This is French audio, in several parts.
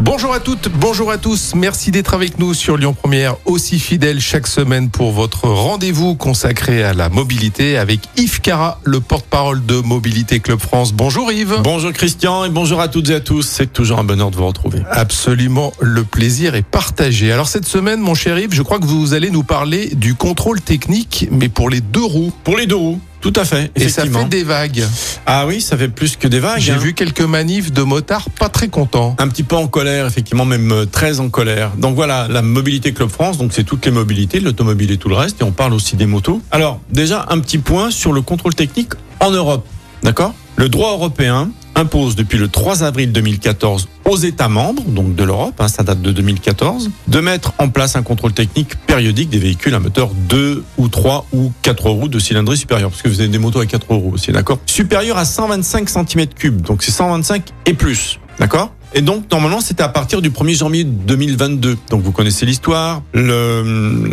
Bonjour à toutes, bonjour à tous. Merci d'être avec nous sur Lyon Première, aussi fidèle chaque semaine pour votre rendez-vous consacré à la mobilité avec Yves Cara, le porte-parole de Mobilité Club France. Bonjour Yves. Bonjour Christian et bonjour à toutes et à tous. C'est toujours un bonheur de vous retrouver. Absolument, le plaisir est partagé. Alors cette semaine, mon cher Yves, je crois que vous allez nous parler du contrôle technique, mais pour les deux roues. Pour les deux roues, tout à fait. Et ça fait des vagues. Ah oui, ça fait plus que des vagues. J'ai hein. vu quelques manifs de motards pas très contents. un petit peu en colère, effectivement, même euh, très en colère. Donc voilà, la Mobilité Club France, donc c'est toutes les mobilités, l'automobile et tout le reste, et on parle aussi des motos. Alors, déjà, un petit point sur le contrôle technique en Europe. D'accord? Le droit européen impose depuis le 3 avril 2014 aux États membres, donc de l'Europe, hein, ça date de 2014, de mettre en place un contrôle technique périodique des véhicules à moteur 2 ou 3 ou 4 roues de cylindrée supérieure, parce que vous avez des motos à 4 roues aussi, d'accord? Supérieur à 125 cm3, donc c'est 125 et plus, d'accord? Et donc, normalement, c'était à partir du 1er janvier 2022. Donc, vous connaissez l'histoire. Le-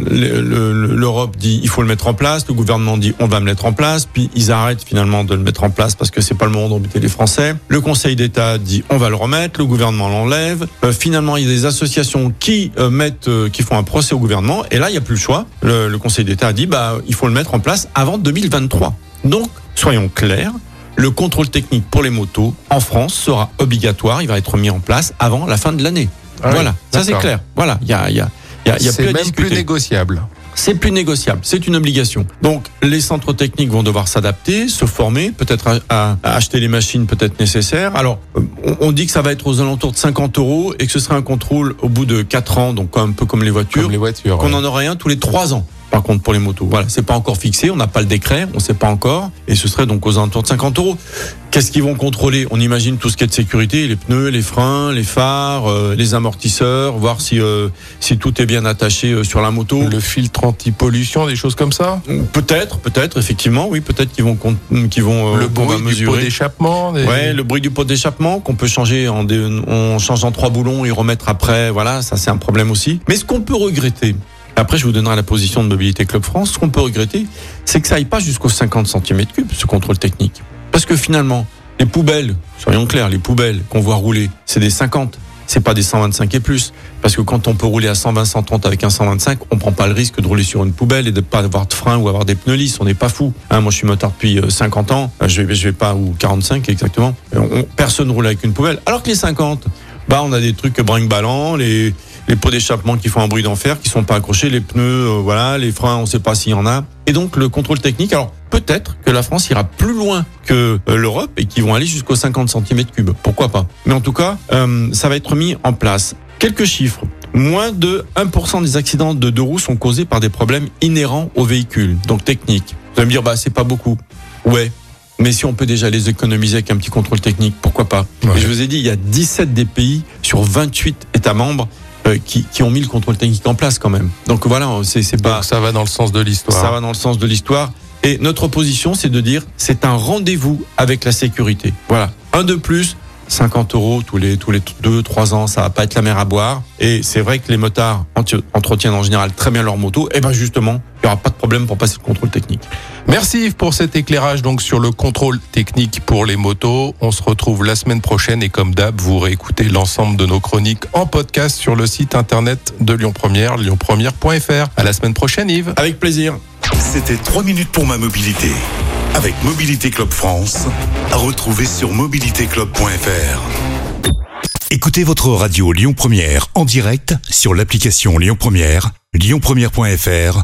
le- L'Europe dit il faut le mettre en place. Le gouvernement dit on va le mettre en place. Puis ils arrêtent finalement de le mettre en place parce que c'est pas le moment d'embêter les Français. Le Conseil d'État dit on va le remettre. Le gouvernement l'enlève. Euh, finalement, il y a des associations qui euh, mettent, euh, qui font un procès au gouvernement. Et là, il n'y a plus le choix. Le, le Conseil d'État a dit bah il faut le mettre en place avant 2023. Donc, soyons clairs. Le contrôle technique pour les motos en France sera obligatoire. Il va être mis en place avant la fin de l'année. Ah oui, voilà, ça c'est clair. Voilà, il y a, y a, y a, y a C'est plus même plus négociable. C'est plus négociable, c'est une obligation. Donc les centres techniques vont devoir s'adapter, se former, peut-être à, à acheter les machines peut-être nécessaires. Alors on, on dit que ça va être aux alentours de 50 euros et que ce sera un contrôle au bout de 4 ans, donc un peu comme les voitures, Comme les voitures. qu'on ouais. en aurait un tous les 3 ans. Par contre, pour les motos, voilà, c'est pas encore fixé, on n'a pas le décret, on sait pas encore, et ce serait donc aux alentours de 50 euros. Qu'est-ce qu'ils vont contrôler? On imagine tout ce qui est de sécurité, les pneus, les freins, les phares, euh, les amortisseurs, voir si euh, si tout est bien attaché euh, sur la moto. Le filtre anti-pollution, des choses comme ça? Peut-être, peut-être, effectivement, oui, peut-être qu'ils vont qu'ils vont le va bruit du pot d'échappement. des- Ouais, le bruit du pot d'échappement qu'on peut changer en, en changeant trois boulons et remettre après. Voilà, ça c'est un problème aussi. Mais ce qu'on peut regretter, après je vous donnerai la position de Mobilité Club France, ce qu'on peut regretter, c'est que ça aille pas jusqu'aux 50 cm3 ce contrôle technique. Parce que finalement, les poubelles, soyons clairs, les poubelles qu'on voit rouler, c'est des 50. C'est pas des 125 et plus. Parce que quand on peut rouler à 120, 130 avec un 125, on prend pas le risque de rouler sur une poubelle et de pas avoir de frein ou avoir des pneus lisses. On n'est pas fou. Hein, moi, je suis motard depuis euh, 50 ans. Euh, Je vais, vais pas, ou 45 exactement. Euh, on- personne roule avec une poubelle. Alors que les 50, bah, on a des trucs brinque-ballant, les, les pots d'échappement qui font un bruit d'enfer, qui sont pas accrochés, les pneus, euh, voilà, les freins, on sait pas s'il y en a. Et donc, le contrôle technique. Alors, peut-être que la France ira plus loin que euh, l'Europe et qu'ils vont aller jusqu'aux 50 cm3. Pourquoi pas? Mais en tout cas, euh, ça va être mis en place. Quelques chiffres. Moins de 1% des accidents de deux roues sont causés par des problèmes inhérents au véhicule, donc techniques. Vous allez me dire, bah, c'est pas beaucoup. Ouais. Mais si on peut déjà les économiser avec un petit contrôle technique, pourquoi pas? Ouais. Et je vous ai dit, il y a 17 des pays sur 28 États membres qui, qui ont mis le contrôle technique en place quand même. Donc voilà, c'est pas Donc ça va dans le sens de l'histoire. ça va dans le sens de l'histoire. Et notre position, c'est de dire, c'est un rendez-vous avec la sécurité. Voilà, un de plus. 50 euros tous les tous les deux trois ans, ça va pas être la mer à boire. Et c'est vrai que les motards entretiennent en général très bien leur moto. Et ben justement, aura pas de problème pour passer le contrôle technique. Merci Yves pour cet éclairage donc sur le contrôle technique pour les motos. On se retrouve la semaine prochaine et comme d'hab, vous réécoutez l'ensemble de nos chroniques en podcast sur le site internet de Lyon Première, lyonpremière.fr. À la semaine prochaine Yves. Avec plaisir. C'était 3 minutes pour ma mobilité avec Mobilité Club France. À retrouver sur mobilitéclub.fr. Écoutez votre radio Lyon Première en direct sur l'application Lyon Première, lyonpremière.fr